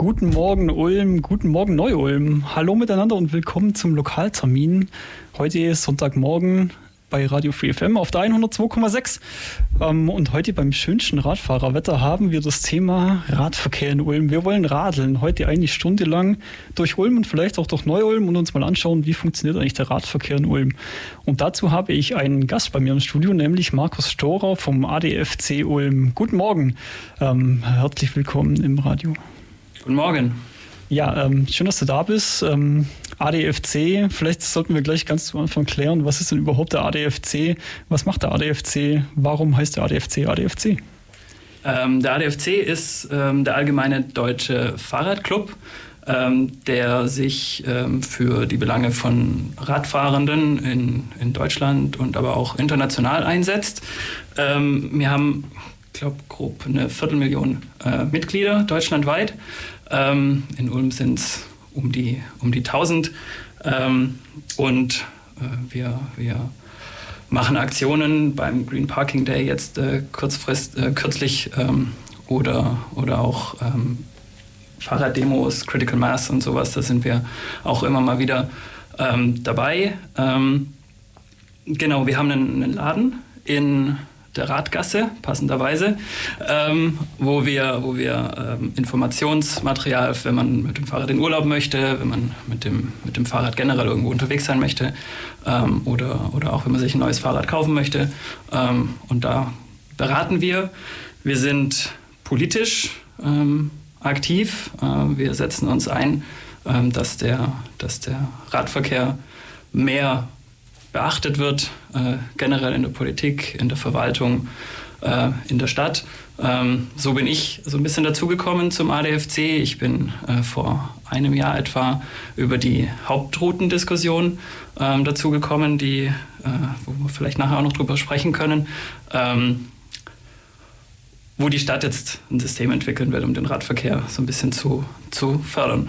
Guten Morgen Ulm, guten Morgen Neu-Ulm. Hallo miteinander und willkommen zum Lokaltermin. Heute ist Sonntagmorgen bei Radio Free FM auf der 102,6. Ähm, und heute beim schönsten Radfahrerwetter haben wir das Thema Radverkehr in Ulm. Wir wollen radeln. Heute eine Stunde lang durch Ulm und vielleicht auch durch Neu-Ulm und uns mal anschauen, wie funktioniert eigentlich der Radverkehr in Ulm. Und dazu habe ich einen Gast bei mir im Studio, nämlich Markus Storer vom ADFC Ulm. Guten Morgen. Ähm, herzlich willkommen im Radio. Guten Morgen. Ja, ähm, schön, dass du da bist. Ähm, ADFC, vielleicht sollten wir gleich ganz zu Anfang klären, was ist denn überhaupt der ADFC? Was macht der ADFC? Warum heißt der ADFC ADFC? Ähm, der ADFC ist ähm, der allgemeine deutsche Fahrradclub, ähm, der sich ähm, für die Belange von Radfahrenden in, in Deutschland und aber auch international einsetzt. Wir haben, ich glaube, grob eine Viertelmillion äh, Mitglieder deutschlandweit. Ähm, in Ulm sind es um die, um die 1000. Ähm, und äh, wir, wir machen Aktionen beim Green Parking Day jetzt äh, kurzfrist, äh, kürzlich ähm, oder, oder auch ähm, Fahrraddemos, Critical Mass und sowas. Da sind wir auch immer mal wieder ähm, dabei. Ähm, genau, wir haben einen, einen Laden in der Radgasse, passenderweise, ähm, wo wir, wo wir ähm, Informationsmaterial, wenn man mit dem Fahrrad in Urlaub möchte, wenn man mit dem, mit dem Fahrrad generell irgendwo unterwegs sein möchte ähm, oder, oder auch wenn man sich ein neues Fahrrad kaufen möchte. Ähm, und da beraten wir. Wir sind politisch ähm, aktiv. Äh, wir setzen uns ein, ähm, dass, der, dass der Radverkehr mehr beachtet wird, äh, generell in der Politik, in der Verwaltung, äh, in der Stadt. Ähm, so bin ich so ein bisschen dazugekommen zum ADFC. Ich bin äh, vor einem Jahr etwa über die Hauptroutendiskussion ähm, dazugekommen, die, äh, wo wir vielleicht nachher auch noch drüber sprechen können. Ähm, wo die Stadt jetzt ein System entwickeln will, um den Radverkehr so ein bisschen zu, zu fördern.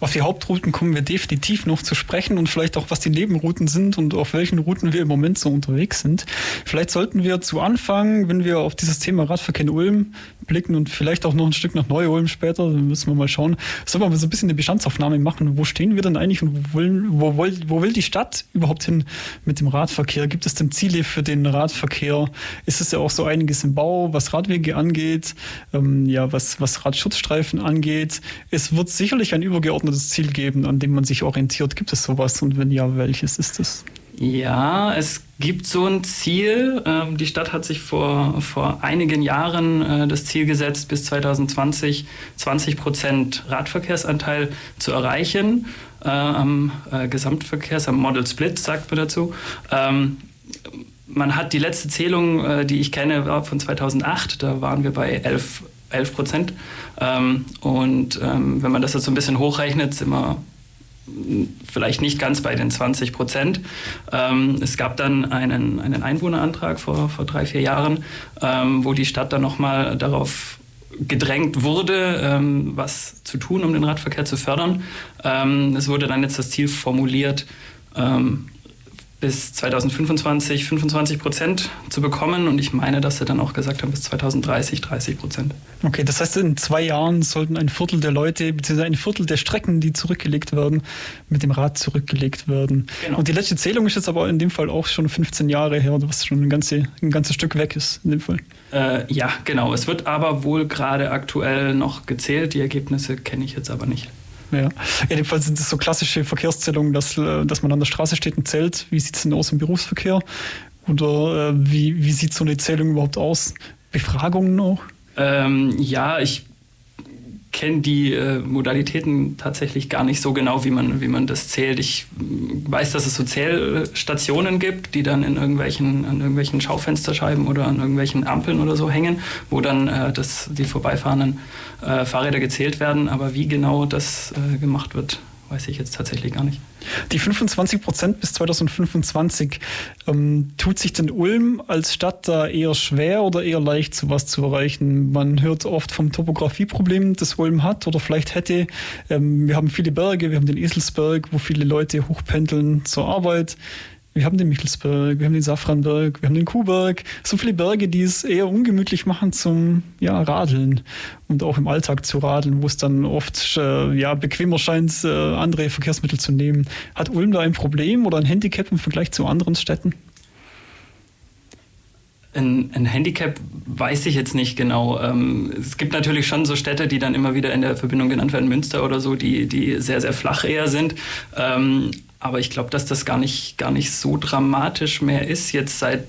Auf die Hauptrouten kommen wir definitiv noch zu sprechen und vielleicht auch, was die Nebenrouten sind und auf welchen Routen wir im Moment so unterwegs sind. Vielleicht sollten wir zu Anfang, wenn wir auf dieses Thema Radverkehr in Ulm blicken und vielleicht auch noch ein Stück nach Neu-Ulm später, dann müssen wir mal schauen, sollen wir mal so ein bisschen eine Bestandsaufnahme machen. Wo stehen wir denn eigentlich und wo, wollen, wo, will, wo will die Stadt überhaupt hin mit dem Radverkehr? Gibt es denn Ziele für den Radverkehr? Ist es ja auch so einiges im Bau, was Radwege angeht, ähm, ja, was, was Radschutzstreifen angeht? Es wird sicherlich ein übergeordnetes Ziel geben, an dem man sich orientiert. Gibt es sowas und wenn ja, welches ist es? Ja, es gibt so ein Ziel. Ähm, die Stadt hat sich vor, vor einigen Jahren äh, das Ziel gesetzt, bis 2020 20 Prozent Radverkehrsanteil zu erreichen äh, am äh, Gesamtverkehrs, am Model Split, sagt man dazu. Ähm, man hat die letzte Zählung, äh, die ich kenne, war von 2008. Da waren wir bei 11 11 Prozent. Ähm, und ähm, wenn man das jetzt so ein bisschen hochrechnet, sind wir vielleicht nicht ganz bei den 20 Prozent. Ähm, es gab dann einen, einen Einwohnerantrag vor, vor drei, vier Jahren, ähm, wo die Stadt dann nochmal darauf gedrängt wurde, ähm, was zu tun, um den Radverkehr zu fördern. Ähm, es wurde dann jetzt das Ziel formuliert, ähm, bis 2025 25 Prozent zu bekommen. Und ich meine, dass sie dann auch gesagt haben, bis 2030 30 Prozent. Okay, das heißt, in zwei Jahren sollten ein Viertel der Leute, beziehungsweise ein Viertel der Strecken, die zurückgelegt werden, mit dem Rad zurückgelegt werden. Genau. Und die letzte Zählung ist jetzt aber in dem Fall auch schon 15 Jahre her, was schon ein, ganze, ein ganzes Stück weg ist in dem Fall. Äh, ja, genau. Es wird aber wohl gerade aktuell noch gezählt. Die Ergebnisse kenne ich jetzt aber nicht. Ja. Jedenfalls sind es so klassische Verkehrszählungen, dass, äh, dass man an der Straße steht und zählt. Wie sieht es denn aus im Berufsverkehr? Oder äh, wie, wie sieht so eine Zählung überhaupt aus? Befragungen auch? Ähm, ja, ich kenne die äh, Modalitäten tatsächlich gar nicht so genau, wie man, wie man das zählt. Ich weiß, dass es so Zählstationen gibt, die dann in irgendwelchen, an irgendwelchen Schaufensterscheiben oder an irgendwelchen Ampeln oder so hängen, wo dann äh, das, die vorbeifahrenden äh, Fahrräder gezählt werden. Aber wie genau das äh, gemacht wird, weiß ich jetzt tatsächlich gar nicht. Die 25 Prozent bis 2025, ähm, tut sich denn Ulm als Stadt da eher schwer oder eher leicht, sowas zu erreichen? Man hört oft vom Topografieproblem, das Ulm hat oder vielleicht hätte. Ähm, wir haben viele Berge, wir haben den Eselsberg, wo viele Leute hochpendeln zur Arbeit. Wir haben den Michelsberg, wir haben den Safranberg, wir haben den Kuhberg. So viele Berge, die es eher ungemütlich machen zum ja, Radeln und auch im Alltag zu radeln, wo es dann oft äh, ja, bequemer scheint, äh, andere Verkehrsmittel zu nehmen. Hat Ulm da ein Problem oder ein Handicap im Vergleich zu anderen Städten? Ein, ein, Handicap weiß ich jetzt nicht genau. Ähm, es gibt natürlich schon so Städte, die dann immer wieder in der Verbindung genannt werden, Münster oder so, die, die sehr, sehr flach eher sind. Ähm, aber ich glaube, dass das gar nicht, gar nicht so dramatisch mehr ist. Jetzt seit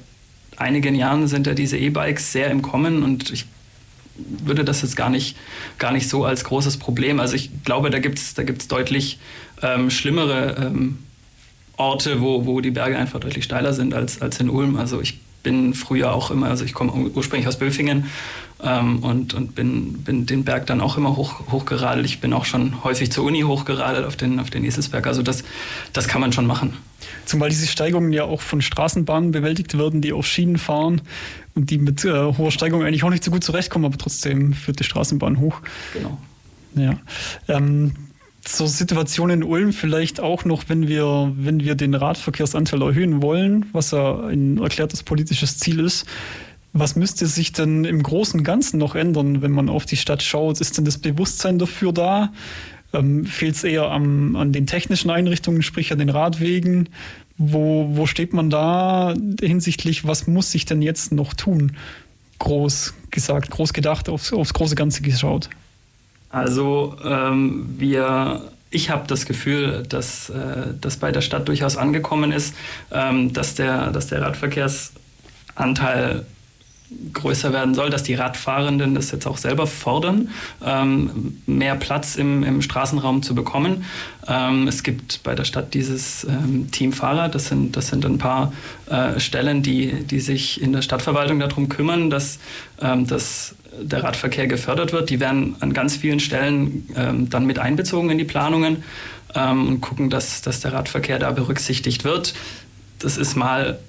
einigen Jahren sind ja diese E-Bikes sehr im Kommen und ich würde das jetzt gar nicht, gar nicht so als großes Problem. Also ich glaube, da gibt es da gibt's deutlich ähm, schlimmere ähm, Orte, wo, wo die Berge einfach deutlich steiler sind als, als in Ulm. Also ich bin früher auch immer, also ich komme ursprünglich aus Böfingen ähm, und, und bin, bin den Berg dann auch immer hoch, hochgeradelt. Ich bin auch schon häufig zur Uni hochgeradelt auf den, auf den Eselsberg. Also das, das kann man schon machen. Zumal diese Steigungen ja auch von Straßenbahnen bewältigt werden, die auf Schienen fahren und die mit äh, hoher Steigung eigentlich auch nicht so gut zurechtkommen, aber trotzdem führt die Straßenbahn hoch. Genau. Ja. Ähm, zur Situation in Ulm vielleicht auch noch, wenn wir, wenn wir den Radverkehrsanteil erhöhen wollen, was ja ein erklärtes politisches Ziel ist. Was müsste sich denn im Großen und Ganzen noch ändern, wenn man auf die Stadt schaut? Ist denn das Bewusstsein dafür da? Ähm, Fehlt es eher am, an den technischen Einrichtungen, sprich an den Radwegen? Wo, wo steht man da hinsichtlich, was muss sich denn jetzt noch tun? Groß gesagt, groß gedacht, aufs, aufs große Ganze geschaut. Also ähm, wir, ich habe das Gefühl, dass äh, das bei der Stadt durchaus angekommen ist, ähm, dass, der, dass der Radverkehrsanteil größer werden soll, dass die Radfahrenden das jetzt auch selber fordern, ähm, mehr Platz im, im, Straßenraum zu bekommen. Ähm, es gibt bei der Stadt dieses ähm, Team Fahrrad, das sind, das sind ein paar äh, Stellen, die, die sich in der Stadtverwaltung darum kümmern, dass, ähm, dass der Radverkehr gefördert wird. Die werden an ganz vielen Stellen ähm, dann mit einbezogen in die Planungen ähm, und gucken, dass, dass der Radverkehr da berücksichtigt wird. Das ist mal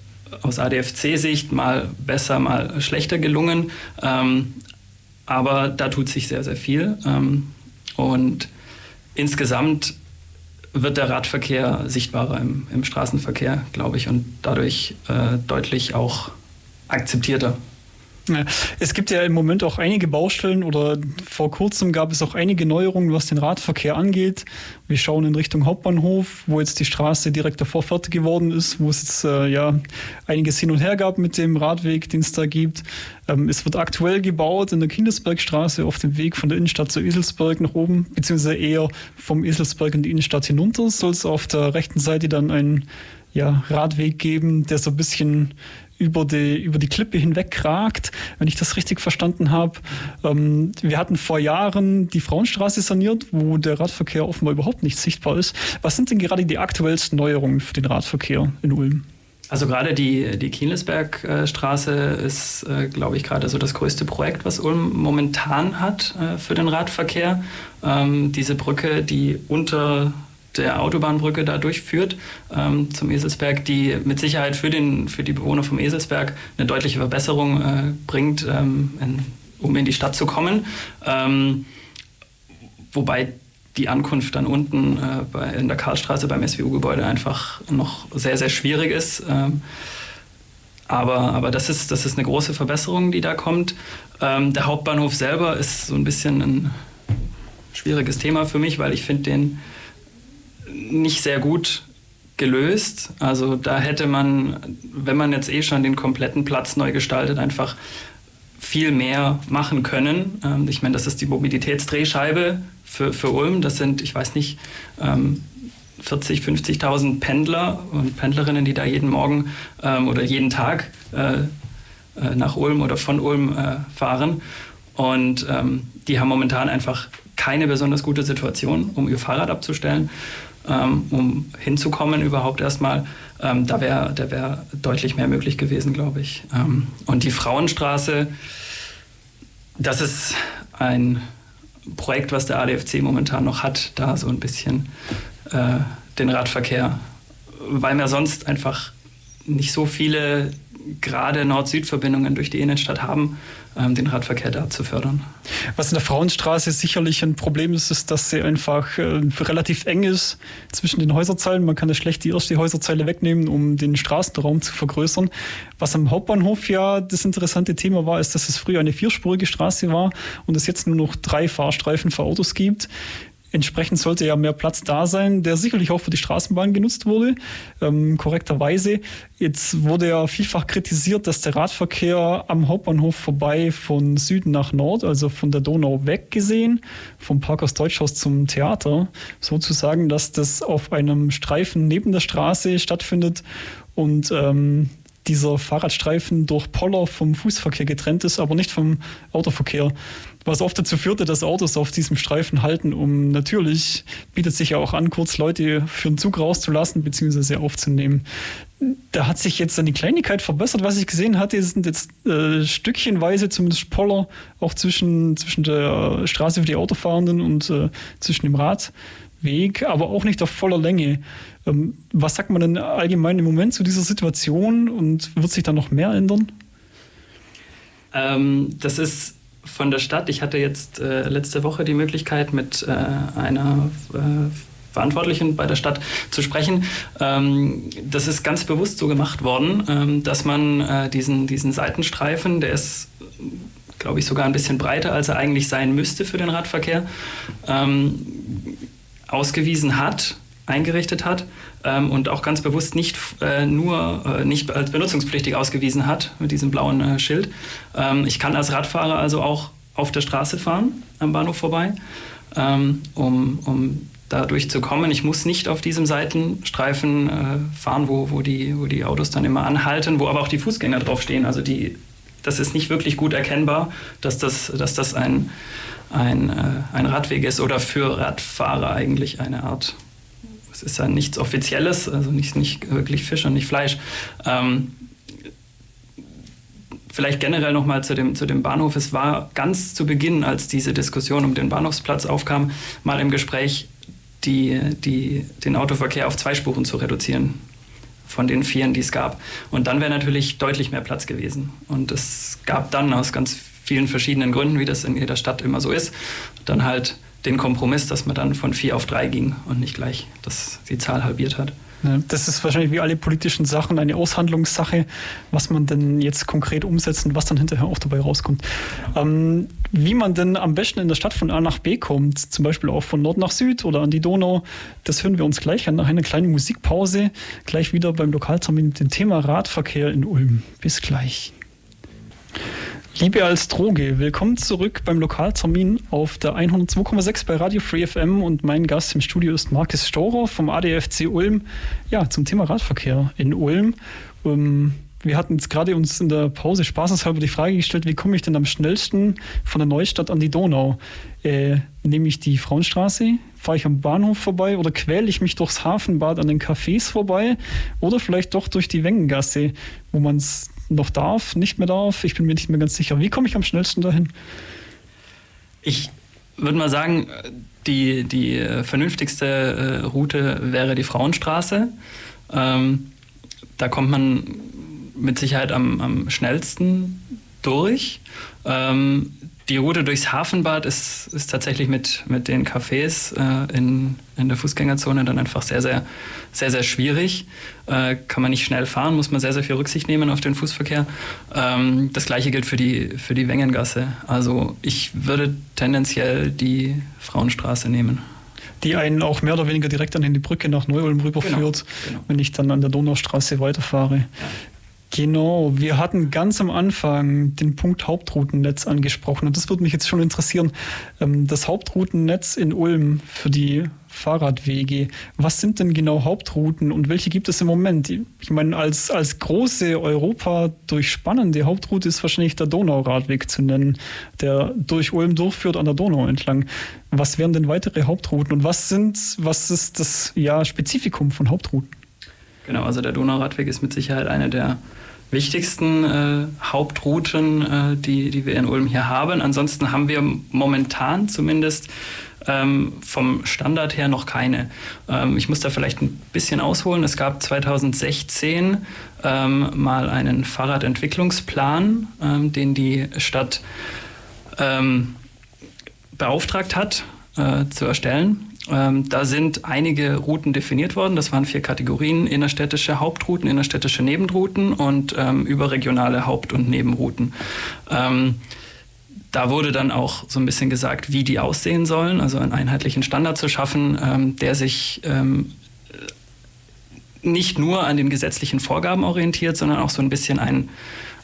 aus ADFC-Sicht mal besser, mal schlechter gelungen. Ähm, aber da tut sich sehr, sehr viel. Ähm, und insgesamt wird der Radverkehr sichtbarer im, im Straßenverkehr, glaube ich, und dadurch äh, deutlich auch akzeptierter. Es gibt ja im Moment auch einige Baustellen oder vor kurzem gab es auch einige Neuerungen, was den Radverkehr angeht. Wir schauen in Richtung Hauptbahnhof, wo jetzt die Straße direkt davor fertig geworden ist, wo es jetzt äh, ja einiges hin und her gab mit dem Radweg, den es da gibt. Ähm, es wird aktuell gebaut in der Kindesbergstraße auf dem Weg von der Innenstadt zu Eselsberg nach oben, beziehungsweise eher vom Eselsberg in die Innenstadt hinunter. Soll es auf der rechten Seite dann einen ja, Radweg geben, der so ein bisschen über die, über die Klippe hinweg ragt, wenn ich das richtig verstanden habe. Ähm, wir hatten vor Jahren die Frauenstraße saniert, wo der Radverkehr offenbar überhaupt nicht sichtbar ist. Was sind denn gerade die aktuellsten Neuerungen für den Radverkehr in Ulm? Also gerade die, die Kienlesbergstraße ist, äh, glaube ich, gerade so das größte Projekt, was Ulm momentan hat äh, für den Radverkehr. Ähm, diese Brücke, die unter der Autobahnbrücke da durchführt ähm, zum Eselsberg, die mit Sicherheit für, den, für die Bewohner vom Eselsberg eine deutliche Verbesserung äh, bringt, ähm, in, um in die Stadt zu kommen. Ähm, wobei die Ankunft dann unten äh, bei, in der Karlstraße beim SWU-Gebäude einfach noch sehr, sehr schwierig ist. Ähm, aber, aber das, ist, das ist eine große Verbesserung, die da kommt. Ähm, der Hauptbahnhof selber ist so ein bisschen ein schwieriges Thema für mich, weil ich finde den nicht sehr gut gelöst. Also da hätte man, wenn man jetzt eh schon den kompletten Platz neu gestaltet, einfach viel mehr machen können. Ähm, ich meine, das ist die Mobilitätsdrehscheibe für, für Ulm. Das sind, ich weiß nicht, 40, 50.000 Pendler und Pendlerinnen, die da jeden Morgen ähm, oder jeden Tag äh, äh, nach Ulm oder von Ulm äh, fahren. Und ähm, die haben momentan einfach keine besonders gute Situation, um ihr Fahrrad abzustellen ähm, um hinzukommen überhaupt erstmal. Ähm, da wäre da wär deutlich mehr möglich gewesen, glaube ich. Ähm, und die Frauenstraße, das ist ein Projekt, was der ADFC momentan noch hat, da so ein bisschen äh, den Radverkehr, weil wir sonst einfach nicht so viele gerade Nord-Süd-Verbindungen durch die Innenstadt haben, ähm, den Radverkehr da zu fördern. Was in der Frauenstraße sicherlich ein Problem ist, ist, dass sie einfach äh, relativ eng ist zwischen den Häuserzeilen. Man kann ja schlecht die erste Häuserzeile wegnehmen, um den Straßenraum zu vergrößern. Was am Hauptbahnhof ja das interessante Thema war, ist, dass es früher eine vierspurige Straße war und es jetzt nur noch drei Fahrstreifen für Autos gibt. Entsprechend sollte ja mehr Platz da sein, der sicherlich auch für die Straßenbahn genutzt wurde, ähm, korrekterweise. Jetzt wurde ja vielfach kritisiert, dass der Radverkehr am Hauptbahnhof vorbei von Süden nach Nord, also von der Donau weg gesehen, vom Parkhaus Deutschhaus zum Theater, sozusagen, dass das auf einem Streifen neben der Straße stattfindet und ähm, dieser Fahrradstreifen durch Poller vom Fußverkehr getrennt ist, aber nicht vom Autoverkehr. Was oft dazu führte, dass Autos auf diesem Streifen halten, um natürlich bietet sich ja auch an, kurz Leute für den Zug rauszulassen bzw. aufzunehmen. Da hat sich jetzt eine Kleinigkeit verbessert. Was ich gesehen hatte, sind jetzt äh, stückchenweise zumindest Poller auch zwischen, zwischen der Straße für die Autofahrenden und äh, zwischen dem Radweg, aber auch nicht auf voller Länge. Ähm, was sagt man denn allgemein im Moment zu dieser Situation und wird sich da noch mehr ändern? Ähm, das ist von der Stadt. Ich hatte jetzt äh, letzte Woche die Möglichkeit, mit äh, einer äh, Verantwortlichen bei der Stadt zu sprechen. Ähm, das ist ganz bewusst so gemacht worden, ähm, dass man äh, diesen, diesen Seitenstreifen, der ist glaube ich, sogar ein bisschen breiter, als er eigentlich sein müsste für den Radverkehr, ähm, ausgewiesen hat eingerichtet hat ähm, und auch ganz bewusst nicht äh, nur äh, nicht als benutzungspflichtig ausgewiesen hat mit diesem blauen äh, Schild. Ähm, ich kann als Radfahrer also auch auf der Straße fahren, am Bahnhof vorbei, ähm, um, um da durchzukommen. Ich muss nicht auf diesem Seitenstreifen äh, fahren, wo, wo, die, wo die Autos dann immer anhalten, wo aber auch die Fußgänger draufstehen. Also die, das ist nicht wirklich gut erkennbar, dass das, dass das ein, ein, äh, ein Radweg ist oder für Radfahrer eigentlich eine Art es ist ja nichts Offizielles, also nicht, nicht wirklich Fisch und nicht Fleisch. Ähm, vielleicht generell nochmal zu dem, zu dem Bahnhof. Es war ganz zu Beginn, als diese Diskussion um den Bahnhofsplatz aufkam, mal im Gespräch, die, die, den Autoverkehr auf zwei Spuren zu reduzieren von den vieren, die es gab. Und dann wäre natürlich deutlich mehr Platz gewesen. Und es gab dann aus ganz vielen verschiedenen Gründen, wie das in jeder Stadt immer so ist, dann halt den Kompromiss, dass man dann von vier auf drei ging und nicht gleich dass die Zahl halbiert hat. Das ist wahrscheinlich wie alle politischen Sachen eine Aushandlungssache, was man denn jetzt konkret umsetzt und was dann hinterher auch dabei rauskommt. Ähm, wie man denn am besten in der Stadt von A nach B kommt, zum Beispiel auch von Nord nach Süd oder an die Donau, das hören wir uns gleich an nach einer kleinen Musikpause. Gleich wieder beim Lokaltermin mit dem Thema Radverkehr in Ulm. Bis gleich. Liebe als Droge, willkommen zurück beim Lokaltermin auf der 102,6 bei Radio Free FM und mein Gast im Studio ist Markus Storer vom ADFC Ulm. Ja, zum Thema Radverkehr in Ulm. Um, wir hatten jetzt gerade uns in der Pause spaßeshalber die Frage gestellt, wie komme ich denn am schnellsten von der Neustadt an die Donau? Äh, nehme ich die Frauenstraße, fahre ich am Bahnhof vorbei oder quäle ich mich durchs Hafenbad an den Cafés vorbei oder vielleicht doch durch die Wengengasse, wo man es noch darf, nicht mehr darf. Ich bin mir nicht mehr ganz sicher. Wie komme ich am schnellsten dahin? Ich würde mal sagen, die, die äh, vernünftigste äh, Route wäre die Frauenstraße. Ähm, da kommt man mit Sicherheit am, am schnellsten durch. Ähm, die Route durchs Hafenbad ist, ist tatsächlich mit, mit den Cafés äh, in, in der Fußgängerzone dann einfach sehr, sehr, sehr, sehr schwierig. Äh, kann man nicht schnell fahren, muss man sehr, sehr viel Rücksicht nehmen auf den Fußverkehr. Ähm, das gleiche gilt für die, für die Wengengasse. Also ich würde tendenziell die Frauenstraße nehmen die einen auch mehr oder weniger direkt an die Brücke nach Neu-Ulm rüberführt, genau, genau. wenn ich dann an der Donaustraße weiterfahre. Genau, wir hatten ganz am Anfang den Punkt Hauptroutennetz angesprochen und das würde mich jetzt schon interessieren. Ähm, das Hauptroutennetz in Ulm für die Fahrradwege, was sind denn genau Hauptrouten und welche gibt es im Moment? Ich meine, als, als große Europa durchspannende Hauptroute ist wahrscheinlich der Donauradweg zu nennen, der durch Ulm durchführt an der Donau entlang. Was wären denn weitere Hauptrouten und was sind, was ist das ja, Spezifikum von Hauptrouten? Genau, also der Donauradweg ist mit Sicherheit eine der, wichtigsten äh, Hauptrouten, äh, die, die wir in Ulm hier haben. Ansonsten haben wir momentan zumindest ähm, vom Standard her noch keine. Ähm, ich muss da vielleicht ein bisschen ausholen. Es gab 2016 ähm, mal einen Fahrradentwicklungsplan, ähm, den die Stadt ähm, beauftragt hat äh, zu erstellen. Ähm, da sind einige Routen definiert worden. Das waren vier Kategorien: innerstädtische Hauptrouten, innerstädtische Nebenrouten und ähm, überregionale Haupt- und Nebenrouten. Ähm, da wurde dann auch so ein bisschen gesagt, wie die aussehen sollen, also einen einheitlichen Standard zu schaffen, ähm, der sich ähm, nicht nur an den gesetzlichen Vorgaben orientiert, sondern auch so ein bisschen ein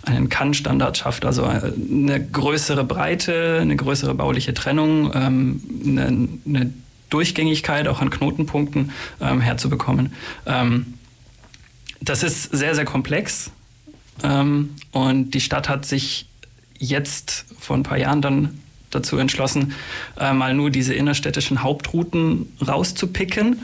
einen Kann-Standard schafft, also äh, eine größere Breite, eine größere bauliche Trennung, ähm, eine, eine, Durchgängigkeit auch an Knotenpunkten ähm, herzubekommen. Ähm, das ist sehr, sehr komplex ähm, und die Stadt hat sich jetzt vor ein paar Jahren dann dazu entschlossen, äh, mal nur diese innerstädtischen Hauptrouten rauszupicken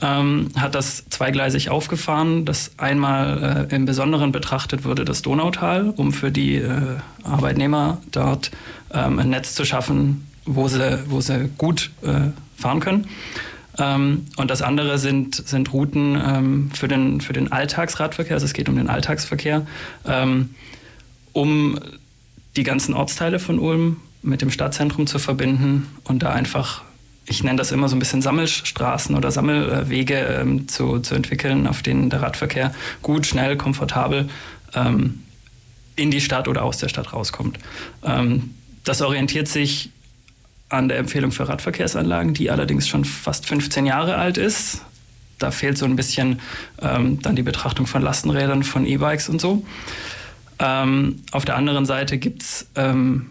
ähm, hat das zweigleisig aufgefahren. Das einmal äh, im Besonderen betrachtet wurde das Donautal, um für die äh, Arbeitnehmer dort ähm, ein Netz zu schaffen, wo sie, wo sie gut äh, fahren können. Ähm, und das andere sind, sind Routen ähm, für, den, für den Alltagsradverkehr, also es geht um den Alltagsverkehr, ähm, um die ganzen Ortsteile von Ulm mit dem Stadtzentrum zu verbinden und da einfach ich nenne das immer so ein bisschen Sammelstraßen oder Sammelwege ähm, zu, zu entwickeln, auf denen der Radverkehr gut, schnell, komfortabel ähm, in die Stadt oder aus der Stadt rauskommt. Ähm, das orientiert sich an der Empfehlung für Radverkehrsanlagen, die allerdings schon fast 15 Jahre alt ist. Da fehlt so ein bisschen ähm, dann die Betrachtung von Lastenrädern, von E-Bikes und so. Ähm, auf der anderen Seite gibt es ähm,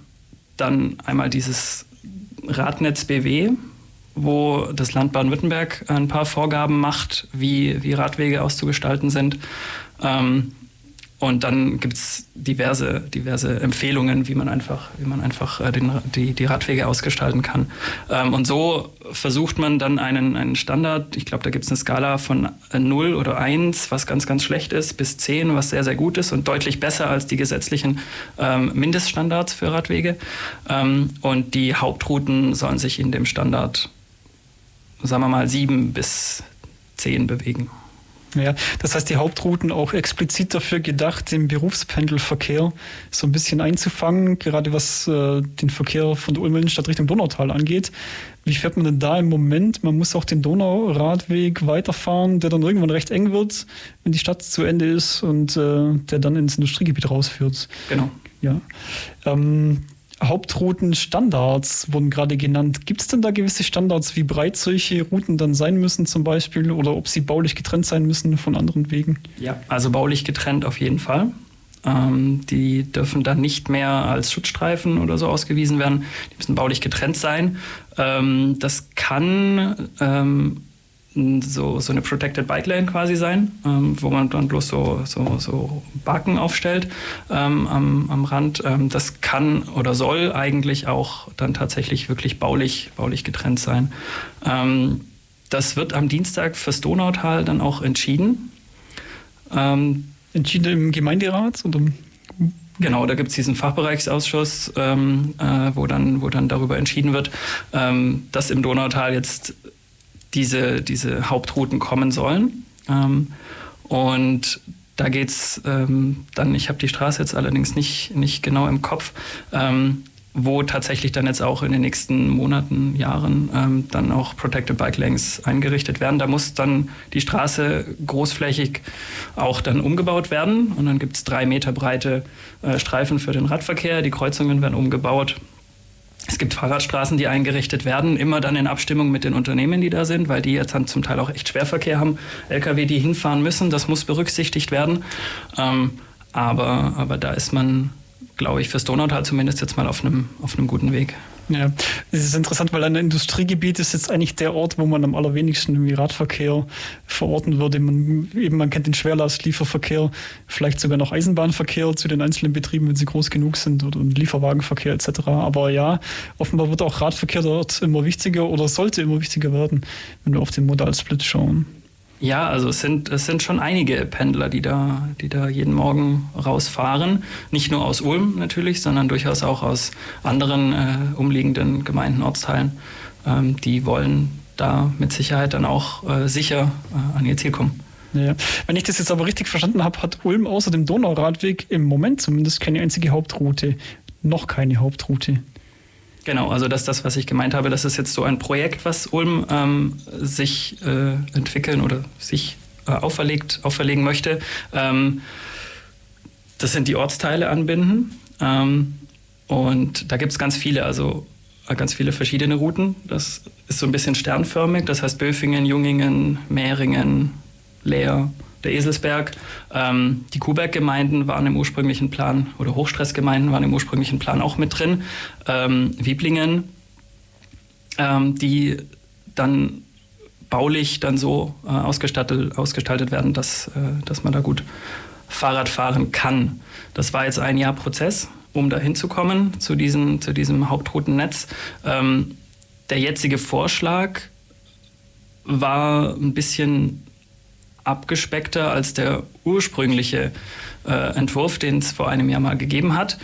dann einmal dieses Radnetz BW, wo das Land Baden-Württemberg ein paar Vorgaben macht, wie, wie Radwege auszugestalten sind. Ähm, und dann gibt es diverse, diverse Empfehlungen, wie man einfach, wie man einfach äh, den, die, die Radwege ausgestalten kann. Ähm, und so versucht man dann einen, einen Standard, ich glaube, da gibt es eine Skala von 0 oder 1, was ganz, ganz schlecht ist, bis 10, was sehr, sehr gut ist und deutlich besser als die gesetzlichen ähm, Mindeststandards für Radwege. Ähm, und die Hauptrouten sollen sich in dem Standard sagen wir mal, sieben bis zehn bewegen. Ja, das heißt, die Hauptrouten auch explizit dafür gedacht, den Berufspendelverkehr so ein bisschen einzufangen, gerade was äh, den Verkehr von der Ulmer Innenstadt Richtung Donautal angeht. Wie fährt man denn da im Moment? Man muss auch den Donauradweg weiterfahren, der dann irgendwann recht eng wird, wenn die Stadt zu Ende ist und äh, der dann ins Industriegebiet rausführt. Genau. Ja. Ähm, Hauptroutenstandards wurden gerade genannt. Gibt es denn da gewisse Standards, wie breit solche Routen dann sein müssen zum Beispiel oder ob sie baulich getrennt sein müssen von anderen Wegen? Ja, also baulich getrennt auf jeden Fall. Ähm, die dürfen dann nicht mehr als Schutzstreifen oder so ausgewiesen werden. Die müssen baulich getrennt sein. Ähm, das kann ähm, so, so eine Protected Bike Lane quasi sein, ähm, wo man dann bloß so, so, so Baken aufstellt ähm, am, am Rand. Ähm, das kann oder soll eigentlich auch dann tatsächlich wirklich baulich, baulich getrennt sein. Ähm, das wird am Dienstag fürs Donautal dann auch entschieden. Ähm, entschieden im Gemeinderat? Oder? Genau, da gibt es diesen Fachbereichsausschuss, ähm, äh, wo, dann, wo dann darüber entschieden wird, ähm, dass im Donautal jetzt diese, diese Hauptrouten kommen sollen. Ähm, und da geht es ähm, dann, ich habe die Straße jetzt allerdings nicht, nicht genau im Kopf, ähm, wo tatsächlich dann jetzt auch in den nächsten Monaten, Jahren ähm, dann auch Protected Bike Lanes eingerichtet werden. Da muss dann die Straße großflächig auch dann umgebaut werden und dann gibt es drei Meter breite äh, Streifen für den Radverkehr. Die Kreuzungen werden umgebaut es gibt Fahrradstraßen, die eingerichtet werden, immer dann in Abstimmung mit den Unternehmen, die da sind, weil die jetzt dann zum Teil auch echt Schwerverkehr haben. Lkw, die hinfahren müssen, das muss berücksichtigt werden. Ähm, aber, aber da ist man, glaube ich, fürs Donautal zumindest jetzt mal auf einem, auf einem guten Weg. Ja, es ist interessant, weil ein Industriegebiet ist jetzt eigentlich der Ort, wo man am allerwenigsten irgendwie Radverkehr verorten würde. Man, eben, man kennt den Schwerlastlieferverkehr, vielleicht sogar noch Eisenbahnverkehr zu den einzelnen Betrieben, wenn sie groß genug sind oder Lieferwagenverkehr etc. Aber ja, offenbar wird auch Radverkehr dort immer wichtiger oder sollte immer wichtiger werden, wenn wir auf den Modalsplit schauen. Ja, also es sind, es sind schon einige Pendler, die da, die da jeden Morgen rausfahren. Nicht nur aus Ulm natürlich, sondern durchaus auch aus anderen äh, umliegenden Gemeinden, Ortsteilen. Ähm, die wollen da mit Sicherheit dann auch äh, sicher äh, an ihr Ziel kommen. Ja. Wenn ich das jetzt aber richtig verstanden habe, hat Ulm außer dem Donauradweg im Moment zumindest keine einzige Hauptroute. Noch keine Hauptroute. Genau, also das ist das, was ich gemeint habe. Das ist jetzt so ein Projekt, was Ulm ähm, sich äh, entwickeln oder sich äh, auferlegt, auferlegen möchte. Ähm, das sind die Ortsteile anbinden. Ähm, und da gibt es ganz viele, also äh, ganz viele verschiedene Routen. Das ist so ein bisschen sternförmig. Das heißt Böfingen, Jungingen, Mehringen, Leer, der Eselsberg. Ähm, die Kuhberg-Gemeinden waren im ursprünglichen Plan, oder Hochstressgemeinden waren im ursprünglichen Plan auch mit drin. Ähm, Wieblingen, ähm, die dann baulich dann so äh, ausgestattet, ausgestaltet werden, dass, äh, dass man da gut Fahrrad fahren kann. Das war jetzt ein Jahr Prozess, um da hinzukommen zu, zu diesem Hauptroutennetz. Ähm, der jetzige Vorschlag war ein bisschen abgespeckter als der ursprüngliche äh, Entwurf, den es vor einem Jahr mal gegeben hat.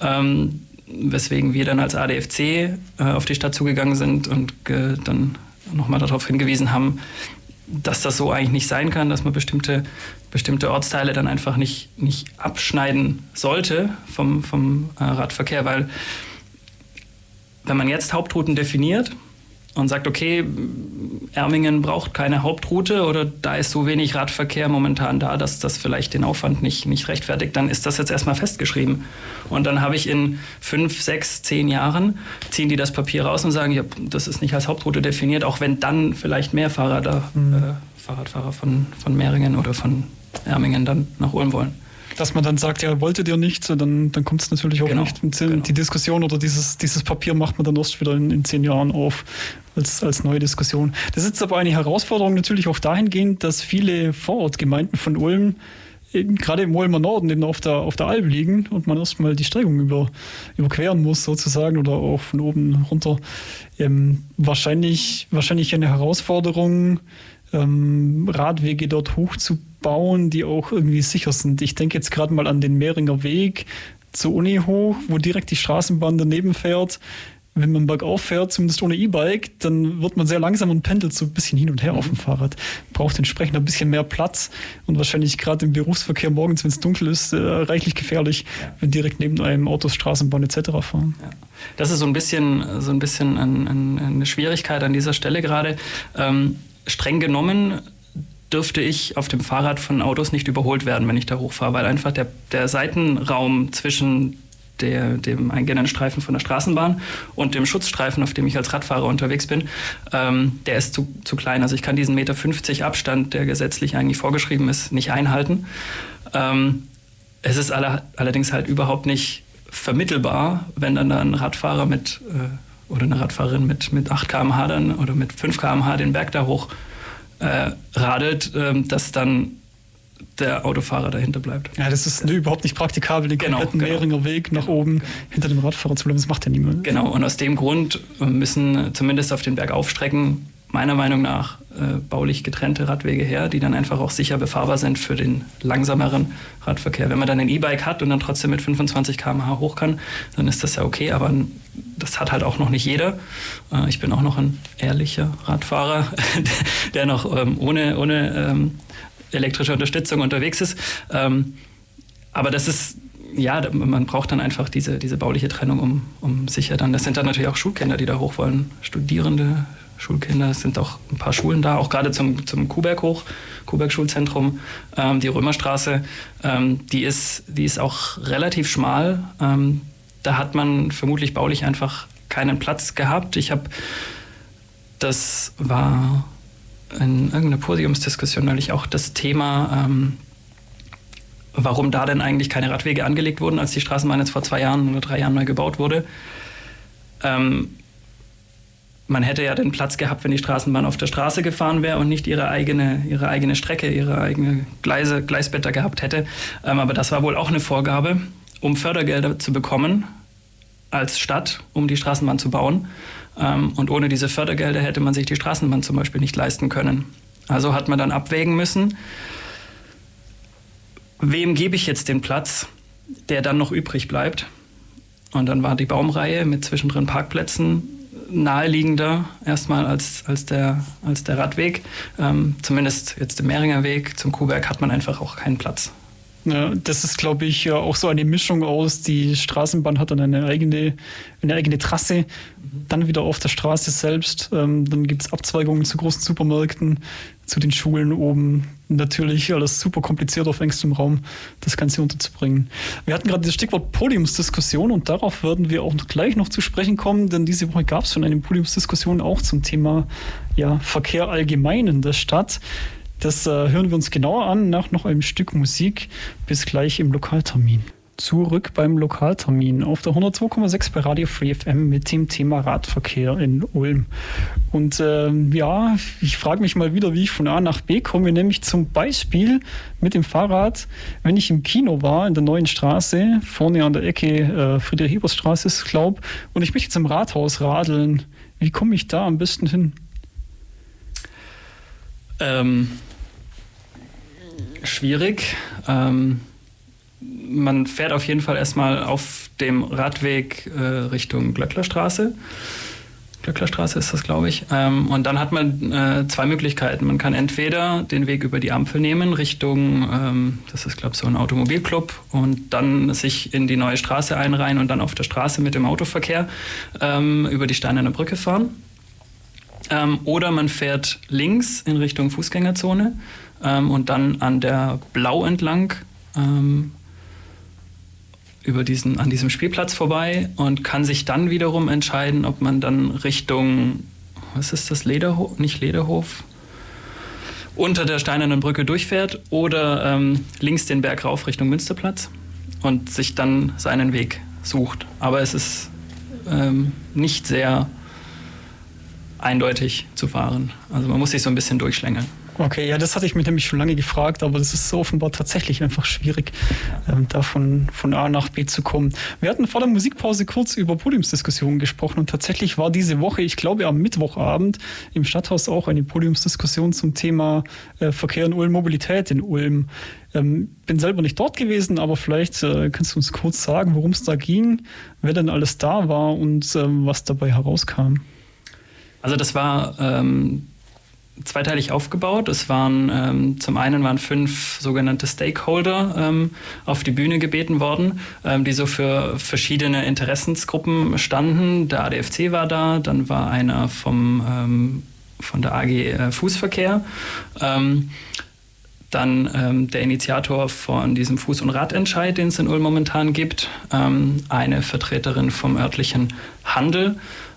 Ähm, weswegen wir dann als ADFC äh, auf die Stadt zugegangen sind und dann nochmal darauf hingewiesen haben, dass das so eigentlich nicht sein kann, dass man bestimmte, bestimmte Ortsteile dann einfach nicht, nicht abschneiden sollte vom, vom äh, Radverkehr, weil wenn man jetzt Hauptrouten definiert, und sagt, okay, Ermingen braucht keine Hauptroute oder da ist so wenig Radverkehr momentan da, dass das vielleicht den Aufwand nicht, nicht rechtfertigt, dann ist das jetzt erstmal festgeschrieben. Und dann habe ich in fünf, sechs, zehn Jahren, ziehen die das Papier raus und sagen, ja, das ist nicht als Hauptroute definiert, auch wenn dann vielleicht mehr Fahrer da, mhm. äh, Fahrradfahrer von, von Mehringen oder von Ermingen dann nach Ulm wollen dass man dann sagt, ja, wolltet ihr nicht, dann, dann kommt es natürlich auch genau, nicht. Genau. Die Diskussion oder dieses, dieses Papier macht man dann erst wieder in, in zehn Jahren auf als, als neue Diskussion. Das ist aber eine Herausforderung natürlich auch dahingehend, dass viele Vorortgemeinden von Ulm gerade im Ulmer Norden eben auf der, auf der Alp liegen und man erstmal die Strecgung über, überqueren muss sozusagen oder auch von oben runter. Ähm, wahrscheinlich, wahrscheinlich eine Herausforderung, ähm, Radwege dort hochzubauen, die auch irgendwie sicher sind. Ich denke jetzt gerade mal an den Mehringer Weg zur Uni hoch, wo direkt die Straßenbahn daneben fährt. Wenn man bergauf fährt, zumindest ohne E-Bike, dann wird man sehr langsam und pendelt so ein bisschen hin und her mhm. auf dem Fahrrad. Braucht entsprechend ein bisschen mehr Platz und wahrscheinlich gerade im Berufsverkehr morgens, wenn es dunkel ist, äh, reichlich gefährlich, wenn direkt neben einem Autos, Straßenbahn etc. fahren. Ja. Das ist so ein bisschen, so ein bisschen ein, ein, eine Schwierigkeit an dieser Stelle gerade. Ähm, streng genommen dürfte ich auf dem Fahrrad von Autos nicht überholt werden, wenn ich da hochfahre, weil einfach der, der Seitenraum zwischen der, dem eingehenden Streifen von der Straßenbahn und dem Schutzstreifen, auf dem ich als Radfahrer unterwegs bin, ähm, der ist zu, zu klein. Also ich kann diesen Meter 50 Abstand, der gesetzlich eigentlich vorgeschrieben ist, nicht einhalten. Ähm, es ist alle, allerdings halt überhaupt nicht vermittelbar, wenn dann da ein Radfahrer mit äh, oder eine Radfahrerin mit, mit 8 km/h dann oder mit 5 km/h den Berg da hoch äh, radelt, äh, dass dann der Autofahrer dahinter bleibt. Ja, das ist das überhaupt nicht praktikabel, den genau, kompletten genau. Mehringer Weg nach genau, oben genau. hinter dem Radfahrer zu bleiben. Das macht ja niemand. Genau, und aus dem Grund müssen zumindest auf den Bergaufstrecken meiner Meinung nach äh, baulich getrennte Radwege her, die dann einfach auch sicher befahrbar sind für den langsameren Radverkehr. Wenn man dann ein E-Bike hat und dann trotzdem mit 25 km/h hoch kann, dann ist das ja okay, aber das hat halt auch noch nicht jeder. Äh, ich bin auch noch ein ehrlicher Radfahrer, der noch ähm, ohne, ohne ähm, elektrische Unterstützung unterwegs ist. Ähm, aber das ist ja, man braucht dann einfach diese, diese bauliche Trennung, um, um sicher dann. Das sind dann natürlich auch Schulkinder, die da hoch wollen, Studierende, Schulkinder. Es sind auch ein paar Schulen da, auch gerade zum, zum Kuhberg hoch, Kuhberg Schulzentrum, ähm, die Römerstraße. Ähm, die, ist, die ist auch relativ schmal. Ähm, da hat man vermutlich baulich einfach keinen Platz gehabt. Ich habe, das war in irgendeiner Podiumsdiskussion neulich auch das Thema, ähm, warum da denn eigentlich keine Radwege angelegt wurden, als die Straßenbahn jetzt vor zwei Jahren oder drei Jahren neu gebaut wurde. Man hätte ja den Platz gehabt, wenn die Straßenbahn auf der Straße gefahren wäre und nicht ihre eigene, ihre eigene Strecke, ihre eigene Gleise, Gleisblätter gehabt hätte. Ähm, aber das war wohl auch eine Vorgabe, um Fördergelder zu bekommen als Stadt, um die Straßenbahn zu bauen. Ähm, und ohne diese Fördergelder hätte man sich die Straßenbahn zum Beispiel nicht leisten können. Also hat man dann abwägen müssen, wem gebe ich jetzt den Platz, der dann noch übrig bleibt. Und dann war die Baumreihe mit zwischendrin Parkplätzen naheliegender erstmal als, als, der, als der Radweg. Ähm, zumindest jetzt im Mehringer Weg zum Kuhberg hat man einfach auch keinen Platz. Ja, das ist, glaube ich, auch so eine Mischung aus. Die Straßenbahn hat dann eine eigene, eine eigene Trasse, dann wieder auf der Straße selbst. Ähm, dann gibt es Abzweigungen zu großen Supermärkten, zu den Schulen oben. Natürlich alles super kompliziert auf engstem Raum, das Ganze unterzubringen. Wir hatten gerade das Stichwort Podiumsdiskussion und darauf werden wir auch gleich noch zu sprechen kommen, denn diese Woche gab es schon eine Podiumsdiskussion auch zum Thema ja, Verkehr allgemein in der Stadt. Das äh, hören wir uns genauer an nach noch einem Stück Musik. Bis gleich im Lokaltermin. Zurück beim Lokaltermin auf der 102,6 bei Radio Free FM mit dem Thema Radverkehr in Ulm. Und ähm, ja, ich frage mich mal wieder, wie ich von A nach B komme, nämlich zum Beispiel mit dem Fahrrad, wenn ich im Kino war, in der neuen Straße, vorne an der Ecke äh, Friedrich-Ebers-Straße ist, glaube und ich möchte zum Rathaus radeln. Wie komme ich da am besten hin? Ähm, schwierig. Ähm, man fährt auf jeden Fall erstmal auf dem Radweg äh, Richtung Glöcklerstraße. Glöcklerstraße ist das, glaube ich. Ähm, und dann hat man äh, zwei Möglichkeiten. Man kann entweder den Weg über die Ampel nehmen, Richtung, ähm, das ist, glaube ich, so ein Automobilclub, und dann sich in die neue Straße einreihen und dann auf der Straße mit dem Autoverkehr ähm, über die Steinerne Brücke fahren. Ähm, oder man fährt links in Richtung Fußgängerzone ähm, und dann an der Blau entlang ähm, über diesen, an diesem Spielplatz vorbei und kann sich dann wiederum entscheiden, ob man dann Richtung, was ist das, Lederhof, nicht Lederhof, unter der Steinernen Brücke durchfährt oder ähm, links den Berg rauf Richtung Münsterplatz und sich dann seinen Weg sucht. Aber es ist ähm, nicht sehr eindeutig zu fahren. Also man muss sich so ein bisschen durchschlängeln. Okay, ja, das hatte ich mir nämlich schon lange gefragt, aber das ist so offenbar tatsächlich einfach schwierig, ähm, da von, von A nach B zu kommen. Wir hatten vor der Musikpause kurz über Podiumsdiskussionen gesprochen und tatsächlich war diese Woche, ich glaube am Mittwochabend, im Stadthaus auch eine Podiumsdiskussion zum Thema äh, Verkehr in Ulm, Mobilität in Ulm. Ähm, bin selber nicht dort gewesen, aber vielleicht äh, kannst du uns kurz sagen, worum es da ging, wer denn alles da war und ähm, was dabei herauskam. Also das war ähm, zweiteilig aufgebaut. Es waren ähm, zum einen waren fünf sogenannte Stakeholder ähm, auf die Bühne gebeten worden, ähm, die so für verschiedene Interessensgruppen standen. Der ADFC war da, dann war einer vom ähm, von der AG äh, Fußverkehr. Ähm, dann ähm, der Initiator von diesem Fuß- und Radentscheid, den es in Ulm momentan gibt. eine Vertreterin vom örtlichen Handel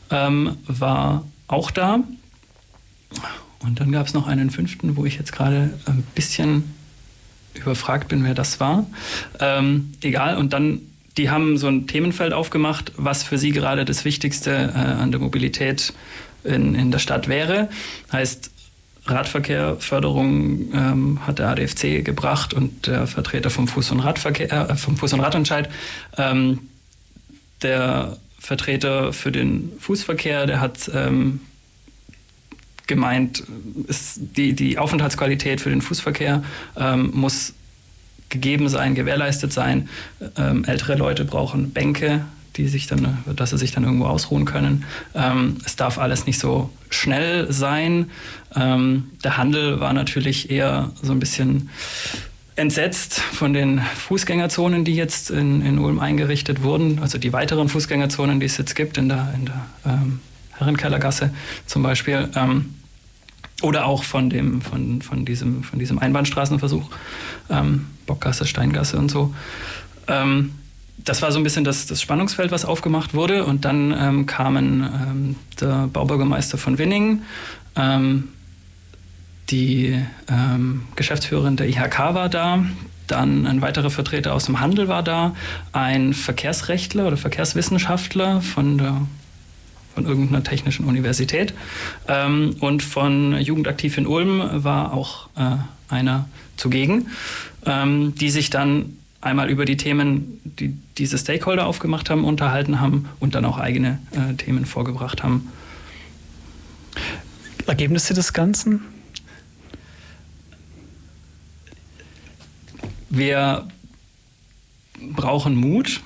war auch da. Und dann gab es noch einen fünften, wo ich jetzt gerade ein bisschen überfragt bin, wer das war. Ähm, egal, und dann, die haben so ein Themenfeld aufgemacht, was für sie gerade das Wichtigste äh, an der Mobilität in, in der Stadt wäre. Heißt, Radverkehrförderung ähm, hat der ADFC gebracht und der Vertreter vom Fuß- und Radverkehr, äh, vom Fuß- und Radentscheid, ähm, der Vertreter für den Fußverkehr, der hat ähm, gemeint, ist die, die Aufenthaltsqualität für den Fußverkehr ähm, muss gegeben sein, gewährleistet sein. Ähm, ältere Leute brauchen Bänke, die sich dann, dass sie sich dann irgendwo ausruhen können. Ähm, es darf alles nicht so schnell sein. Ähm, der Handel war natürlich eher so ein bisschen entsetzt von den Fußgängerzonen, die jetzt in, in Ulm eingerichtet wurden, also die weiteren Fußgängerzonen, die es jetzt gibt in der, in der ähm, Herrenkellergasse zum Beispiel. Ähm, oder auch von, dem, von, von, diesem, von diesem Einbahnstraßenversuch, ähm, Bockgasse, Steingasse und so. Ähm, das war so ein bisschen das, das Spannungsfeld, was aufgemacht wurde. Und dann ähm, kamen ähm, der Baubürgermeister von Winningen, ähm, die ähm, Geschäftsführerin der IHK war da, dann ein weiterer Vertreter aus dem Handel war da, ein Verkehrsrechtler oder Verkehrswissenschaftler von der von irgendeiner technischen Universität. Ähm, und von Jugendaktiv in Ulm war auch äh, einer zugegen, ähm, die sich dann einmal über die Themen, die diese Stakeholder aufgemacht haben, unterhalten haben und dann auch eigene äh, Themen vorgebracht haben. Ergebnisse des Ganzen? Wir brauchen Mut,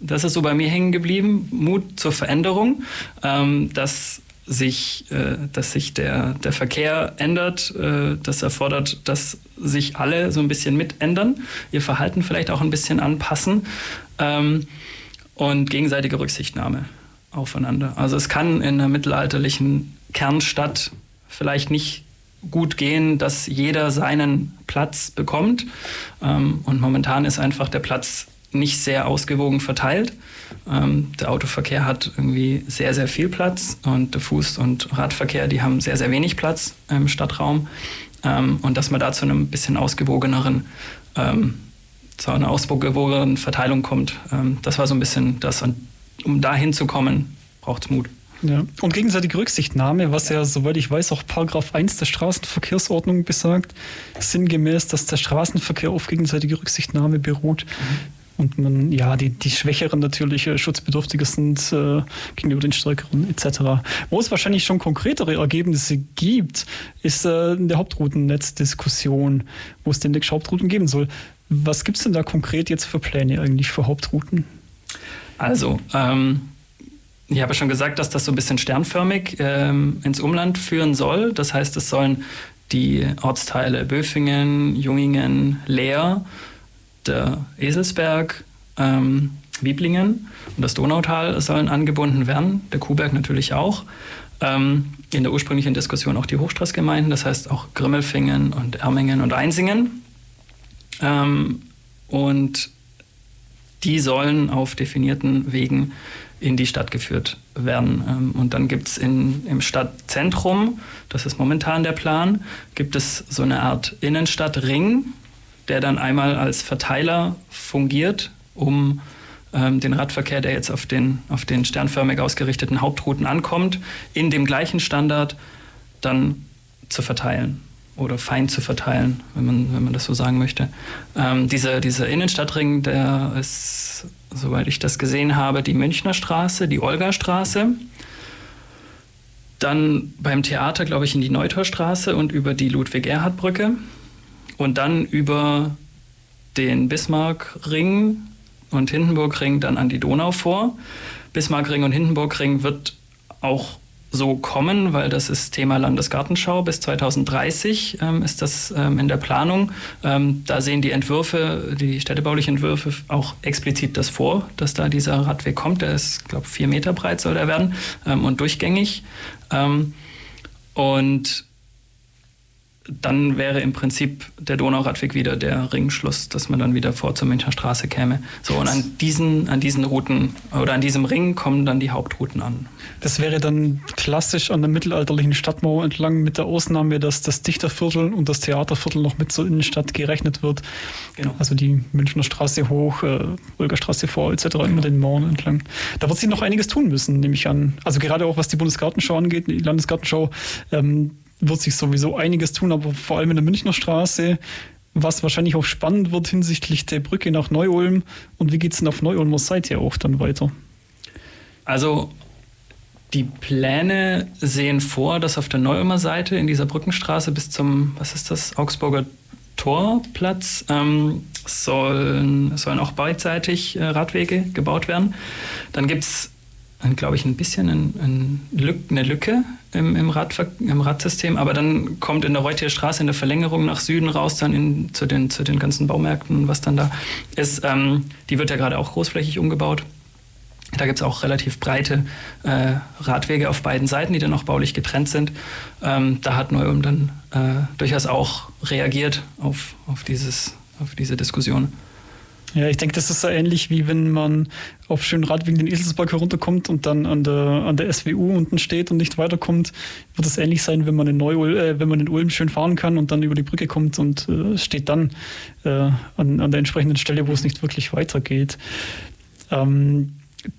das ist so bei mir hängen geblieben. Mut zur Veränderung, ähm, dass sich, äh, dass sich der, der Verkehr ändert. Äh, das erfordert, dass sich alle so ein bisschen mitändern, ihr Verhalten vielleicht auch ein bisschen anpassen ähm, und gegenseitige Rücksichtnahme aufeinander. Also es kann in einer mittelalterlichen Kernstadt vielleicht nicht gut gehen, dass jeder seinen Platz bekommt. Ähm, und momentan ist einfach der Platz nicht sehr ausgewogen verteilt. Ähm, der Autoverkehr hat irgendwie sehr, sehr viel Platz und der Fuß- und Radverkehr, die haben sehr, sehr wenig Platz im Stadtraum. Ähm, und dass man da zu einem bisschen ausgewogeneren, ähm, zu einer ausgewogeneren Verteilung kommt, ähm, das war so ein bisschen das. Und um da hinzukommen, braucht es Mut. Ja. Und gegenseitige Rücksichtnahme, was ja, soweit ich weiß, auch Paragraph 1 der Straßenverkehrsordnung besagt, sinngemäß, dass der Straßenverkehr auf gegenseitige Rücksichtnahme beruht. Mhm. Und man, ja, die, die Schwächeren natürlich äh, schutzbedürftiger sind äh, gegenüber den Stärkeren etc. Wo es wahrscheinlich schon konkretere Ergebnisse gibt, ist äh, in der Hauptroutennetzdiskussion, wo es demnächst Hauptrouten geben soll. Was gibt es denn da konkret jetzt für Pläne eigentlich für Hauptrouten? Also, ähm, ich habe schon gesagt, dass das so ein bisschen sternförmig ähm, ins Umland führen soll. Das heißt, es sollen die Ortsteile Böfingen, Jungingen, Leer, der Eselsberg, ähm, Wieblingen und das Donautal sollen angebunden werden, der Kuhberg natürlich auch. Ähm, in der ursprünglichen Diskussion auch die Hochstraßgemeinden, das heißt auch Grimmelfingen und Ermingen und Einsingen. Ähm, und die sollen auf definierten Wegen in die Stadt geführt werden. Ähm, und dann gibt es im Stadtzentrum, das ist momentan der Plan, gibt es so eine Art Innenstadtring, der dann einmal als Verteiler fungiert, um ähm, den Radverkehr, der jetzt auf den, auf den sternförmig ausgerichteten Hauptrouten ankommt, in dem gleichen Standard dann zu verteilen oder fein zu verteilen, wenn man, wenn man das so sagen möchte. Ähm, dieser, dieser Innenstadtring, der ist, soweit ich das gesehen habe, die Münchner Straße, die Olga-Straße. Dann beim Theater, glaube ich, in die Neutorstraße und über die Ludwig-Erhard-Brücke. Und dann über den Bismarckring und Hindenburgring dann an die Donau vor. Bismarckring und Hindenburgring wird auch so kommen, weil das ist Thema Landesgartenschau. Bis 2030 ähm, ist das ähm, in der Planung. Ähm, da sehen die Entwürfe, die städtebaulichen Entwürfe auch explizit das vor, dass da dieser Radweg kommt. Der ist, glaube vier Meter breit soll der werden ähm, und durchgängig. Ähm, und dann wäre im Prinzip der Donauradweg wieder der Ringschluss, dass man dann wieder vor zur Münchner Straße käme. So, und an diesen, an diesen Routen oder an diesem Ring kommen dann die Hauptrouten an. Das wäre dann klassisch an der mittelalterlichen Stadtmauer entlang, mit der Ausnahme, dass das Dichterviertel und das Theaterviertel noch mit zur Innenstadt gerechnet wird. Genau. Also die Münchner Straße hoch, äh, vor, etc., genau. immer den Mauern entlang. Da wird sich noch einiges tun müssen, nehme ich an. Also gerade auch was die Bundesgartenschau angeht, die Landesgartenschau. Ähm, wird sich sowieso einiges tun, aber vor allem in der Münchner Straße, was wahrscheinlich auch spannend wird hinsichtlich der Brücke nach Neu-Ulm. Und wie geht es denn auf Neu-Ulmer Seite auch dann weiter? Also die Pläne sehen vor, dass auf der Neu-Ulmer Seite in dieser Brückenstraße bis zum, was ist das, Augsburger Torplatz ähm, sollen, sollen auch beidseitig äh, Radwege gebaut werden. Dann gibt es glaube ich, ein bisschen ein, ein Lück, eine Lücke im, im, Radver im Radsystem, aber dann kommt in der Reutier Straße in der Verlängerung nach Süden raus, dann in, zu, den, zu den ganzen Baumärkten, was dann da ist. Ähm, die wird ja gerade auch großflächig umgebaut. Da gibt es auch relativ breite äh, Radwege auf beiden Seiten, die dann auch baulich getrennt sind. Ähm, da hat Neu-Ulm dann äh, durchaus auch reagiert auf, auf, dieses, auf diese Diskussion. Ja, ich denke, das ist so ähnlich wie wenn man auf Schönrad wegen den Eselsberg herunterkommt und dann an der, an der SWU unten steht und nicht weiterkommt, wird es ähnlich sein, wenn man in Neu äh, wenn man in Ulm schön fahren kann und dann über die Brücke kommt und äh, steht dann äh, an, an der entsprechenden Stelle, wo es nicht wirklich weitergeht. Ähm,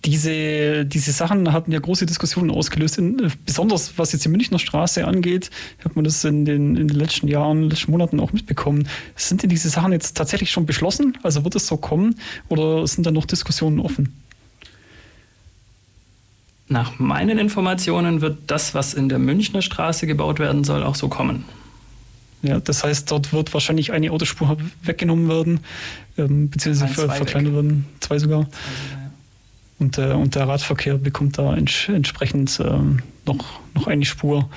diese, diese Sachen hatten ja große Diskussionen ausgelöst. In, besonders was jetzt die Münchner Straße angeht, hat man das in den, in den letzten Jahren, letzten Monaten auch mitbekommen. Sind denn diese Sachen jetzt tatsächlich schon beschlossen? Also wird es so kommen oder sind da noch Diskussionen offen? Nach meinen Informationen wird das, was in der Münchner Straße gebaut werden soll, auch so kommen. Ja, das heißt, dort wird wahrscheinlich eine Autospur weggenommen werden, ähm, beziehungsweise ver verkleinert werden, zwei sogar. Zwei sogar ja. Und, äh, und der Radverkehr bekommt da ents entsprechend ähm, noch, noch eine Spur.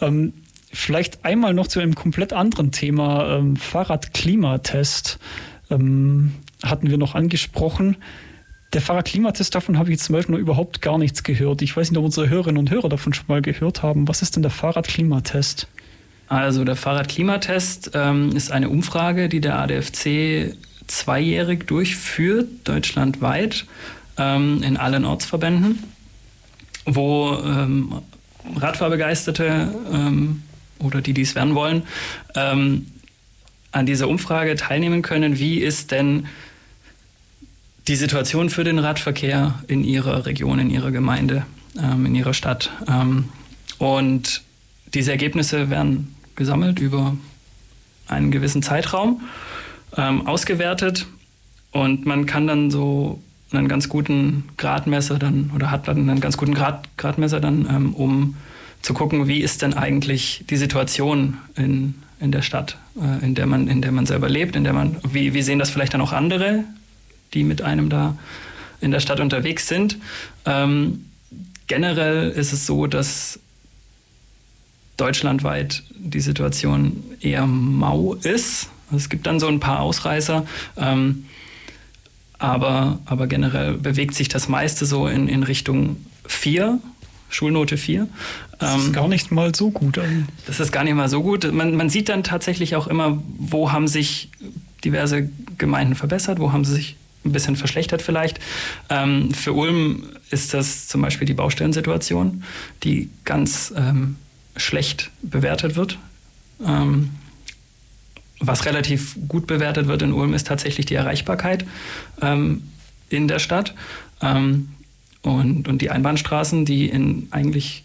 Ähm, vielleicht einmal noch zu einem komplett anderen Thema, ähm, Fahrradklimatest ähm, hatten wir noch angesprochen. Der Fahrradklimatest, davon habe ich jetzt zum Beispiel noch überhaupt gar nichts gehört. Ich weiß nicht, ob unsere Hörerinnen und Hörer davon schon mal gehört haben. Was ist denn der Fahrradklimatest? Also der Fahrradklimatest ähm, ist eine Umfrage, die der ADFC zweijährig durchführt, deutschlandweit, ähm, in allen Ortsverbänden, wo ähm, Radfahrbegeisterte ähm, oder die, die es werden wollen, ähm, an dieser Umfrage teilnehmen können. Wie ist denn die Situation für den Radverkehr in ihrer Region, in ihrer Gemeinde, ähm, in ihrer Stadt? und diese Ergebnisse werden gesammelt über einen gewissen Zeitraum, ähm, ausgewertet und man kann dann so einen ganz guten Gradmesser dann oder hat dann einen ganz guten Grad, Gradmesser dann, ähm, um zu gucken, wie ist denn eigentlich die Situation in, in der Stadt, äh, in, der man, in der man selber lebt, in der man, wie, wie sehen das vielleicht dann auch andere, die mit einem da in der Stadt unterwegs sind. Ähm, generell ist es so, dass deutschlandweit die Situation eher mau ist. Es gibt dann so ein paar Ausreißer, ähm, aber, aber generell bewegt sich das meiste so in, in Richtung 4, Schulnote 4. Das ist ähm, gar nicht mal so gut. Das ist gar nicht mal so gut. Man, man sieht dann tatsächlich auch immer, wo haben sich diverse Gemeinden verbessert, wo haben sie sich ein bisschen verschlechtert vielleicht. Ähm, für Ulm ist das zum Beispiel die Baustellensituation, die ganz ähm, schlecht bewertet wird. Ähm, was relativ gut bewertet wird in Ulm ist tatsächlich die Erreichbarkeit ähm, in der Stadt ähm, und, und die Einbahnstraßen, die in eigentlich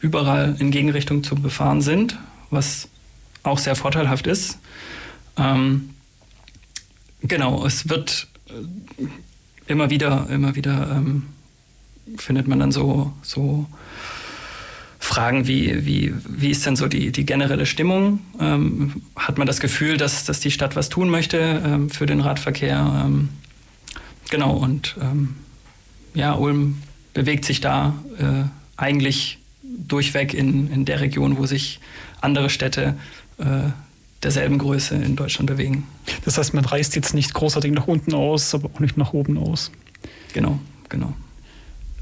überall in Gegenrichtung zu befahren sind, was auch sehr vorteilhaft ist. Ähm, genau, es wird äh, immer wieder, immer wieder ähm, findet man dann so, so fragen, wie, wie, wie ist denn so die, die generelle Stimmung? Ähm, hat man das Gefühl, dass, dass die Stadt was tun möchte ähm, für den Radverkehr? Ähm, genau, und ähm, ja, Ulm bewegt sich da äh, eigentlich durchweg in, in der Region, wo sich andere Städte äh, derselben Größe in Deutschland bewegen. Das heißt, man reißt jetzt nicht großartig nach unten aus, aber auch nicht nach oben aus. Genau, genau.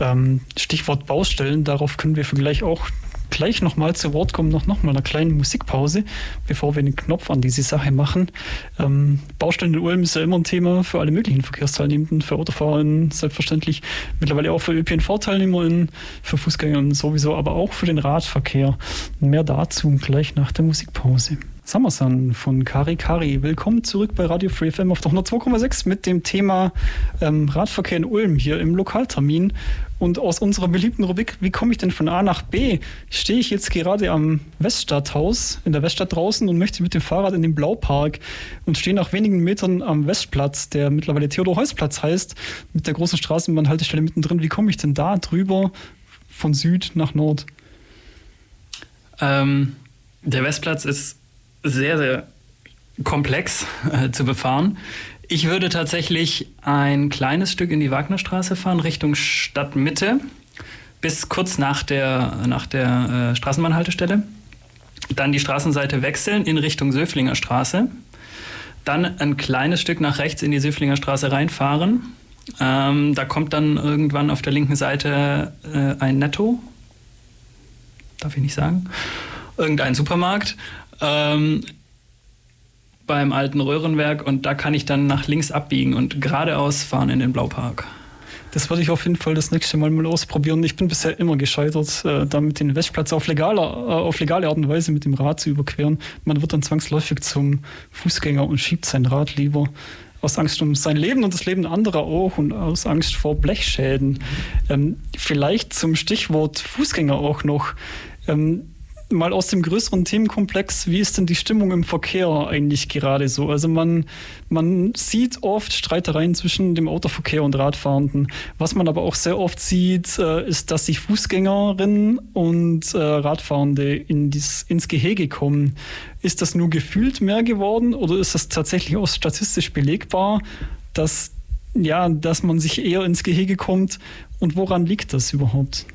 Ähm, Stichwort Baustellen, darauf können wir vielleicht auch gleich nochmal zu Wort kommen, noch, noch mal eine kleine Musikpause, bevor wir den Knopf an diese Sache machen. Ähm, Baustellen in Ulm ist ja immer ein Thema für alle möglichen Verkehrsteilnehmenden, für Autofahrerinnen selbstverständlich, mittlerweile auch für ÖPNV-TeilnehmerInnen, für Fußgängerinnen sowieso, aber auch für den Radverkehr. Mehr dazu gleich nach der Musikpause. Summersun von Kari Kari. Willkommen zurück bei Radio Free FM auf der 102,6 mit dem Thema ähm, Radverkehr in Ulm hier im Lokaltermin. Und aus unserer beliebten Rubrik, wie komme ich denn von A nach B, stehe ich jetzt gerade am Weststadthaus in der Weststadt draußen und möchte mit dem Fahrrad in den Blaupark und stehe nach wenigen Metern am Westplatz, der mittlerweile Theodor-Heuss-Platz heißt, mit der großen Straßenbahnhaltestelle mittendrin. Wie komme ich denn da drüber von Süd nach Nord? Ähm, der Westplatz ist sehr, sehr komplex äh, zu befahren. Ich würde tatsächlich ein kleines Stück in die Wagnerstraße fahren, Richtung Stadtmitte, bis kurz nach der, nach der äh, Straßenbahnhaltestelle. Dann die Straßenseite wechseln in Richtung Söflinger Straße. Dann ein kleines Stück nach rechts in die Söflinger Straße reinfahren. Ähm, da kommt dann irgendwann auf der linken Seite äh, ein Netto. Darf ich nicht sagen? Irgendein Supermarkt ähm, beim alten Röhrenwerk und da kann ich dann nach links abbiegen und geradeaus fahren in den Blaupark. Das würde ich auf jeden Fall das nächste Mal mal ausprobieren. Ich bin bisher immer gescheitert, äh, damit den Westplatz auf legale, äh, auf legale Art und Weise mit dem Rad zu überqueren. Man wird dann zwangsläufig zum Fußgänger und schiebt sein Rad lieber aus Angst um sein Leben und das Leben anderer auch und aus Angst vor Blechschäden. Ähm, vielleicht zum Stichwort Fußgänger auch noch. Ähm, mal aus dem größeren Themenkomplex, wie ist denn die Stimmung im Verkehr eigentlich gerade so? Also man, man sieht oft Streitereien zwischen dem Autoverkehr und Radfahrenden. Was man aber auch sehr oft sieht, äh, ist, dass sich Fußgängerinnen und äh, Radfahrende in dies, ins Gehege kommen. Ist das nur gefühlt mehr geworden oder ist das tatsächlich auch statistisch belegbar, dass, ja, dass man sich eher ins Gehege kommt? Und woran liegt das überhaupt?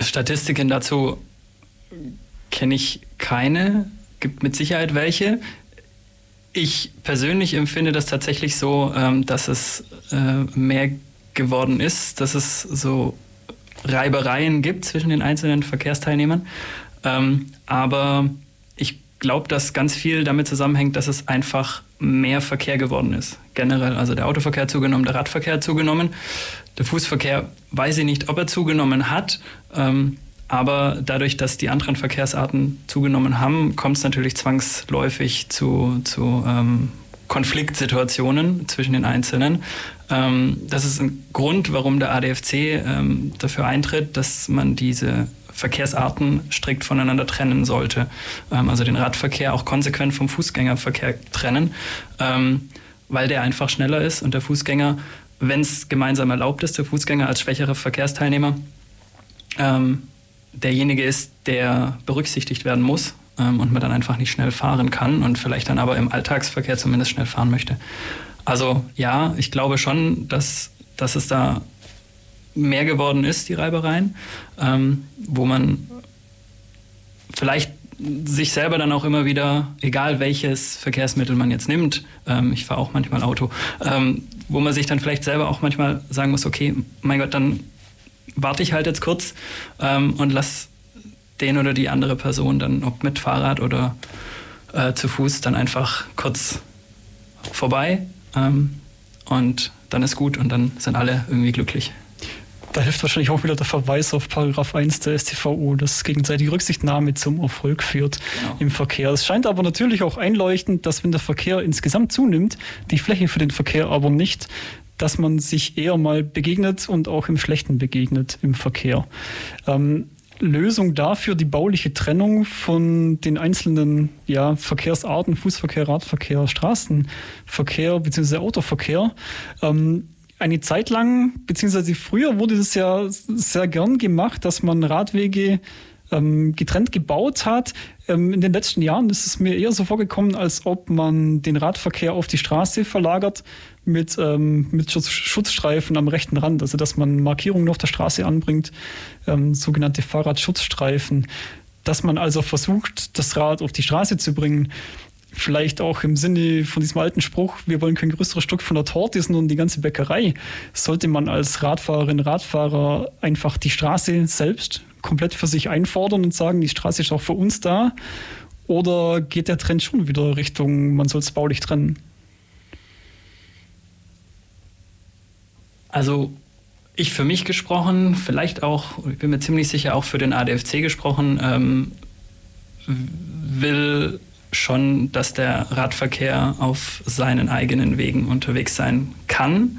Statistiken dazu kenne ich keine, gibt mit Sicherheit welche. Ich persönlich empfinde das tatsächlich so, ähm, dass es äh, mehr geworden ist, dass es so Reibereien gibt zwischen den einzelnen Verkehrsteilnehmern. Ähm, aber ich glaube, dass ganz viel damit zusammenhängt, dass es einfach mehr Verkehr geworden ist. Generell, also der Autoverkehr hat zugenommen, der Radverkehr hat zugenommen. Der Fußverkehr weiß ich nicht, ob er zugenommen hat. Ähm, aber dadurch, dass die anderen Verkehrsarten zugenommen haben, kommt es natürlich zwangsläufig zu, zu ähm, Konfliktsituationen zwischen den Einzelnen. Ähm, das ist ein Grund, warum der ADFC ähm, dafür eintritt, dass man diese Verkehrsarten strikt voneinander trennen sollte. Ähm, also den Radverkehr auch konsequent vom Fußgängerverkehr trennen, ähm, weil der einfach schneller ist und der Fußgänger wenn es gemeinsam erlaubt ist, der Fußgänger als schwächerer Verkehrsteilnehmer ähm, derjenige ist, der berücksichtigt werden muss ähm, und man dann einfach nicht schnell fahren kann und vielleicht dann aber im Alltagsverkehr zumindest schnell fahren möchte. Also ja, ich glaube schon, dass, dass es da mehr geworden ist, die Reibereien, ähm, wo man vielleicht sich selber dann auch immer wieder, egal welches Verkehrsmittel man jetzt nimmt, ähm, ich fahre auch manchmal Auto, ähm, wo man sich dann vielleicht selber auch manchmal sagen muss, okay, mein Gott, dann warte ich halt jetzt kurz ähm, und lass den oder die andere Person dann, ob mit Fahrrad oder äh, zu Fuß, dann einfach kurz vorbei ähm, und dann ist gut und dann sind alle irgendwie glücklich. Da hilft wahrscheinlich auch wieder der Verweis auf Paragraph 1 der StVO, dass gegenseitige Rücksichtnahme zum Erfolg führt genau. im Verkehr. Es scheint aber natürlich auch einleuchtend, dass wenn der Verkehr insgesamt zunimmt, die Fläche für den Verkehr aber nicht, dass man sich eher mal begegnet und auch im Schlechten begegnet im Verkehr. Ähm, Lösung dafür die bauliche Trennung von den einzelnen ja, Verkehrsarten, Fußverkehr, Radverkehr, Straßenverkehr bzw. Autoverkehr. Ähm, eine Zeit lang, beziehungsweise früher wurde das ja sehr gern gemacht, dass man Radwege ähm, getrennt gebaut hat. Ähm, in den letzten Jahren ist es mir eher so vorgekommen, als ob man den Radverkehr auf die Straße verlagert mit, ähm, mit Schutz, Schutzstreifen am rechten Rand. Also dass man Markierungen auf der Straße anbringt, ähm, sogenannte Fahrradschutzstreifen. Dass man also versucht, das Rad auf die Straße zu bringen vielleicht auch im Sinne von diesem alten Spruch, wir wollen kein größeres Stück von der Torte und die ganze Bäckerei, sollte man als Radfahrerin, Radfahrer einfach die Straße selbst komplett für sich einfordern und sagen, die Straße ist auch für uns da? Oder geht der Trend schon wieder Richtung, man soll es baulich trennen? Also ich für mich gesprochen, vielleicht auch, ich bin mir ziemlich sicher auch für den ADFC gesprochen, ähm, will schon, dass der Radverkehr auf seinen eigenen Wegen unterwegs sein kann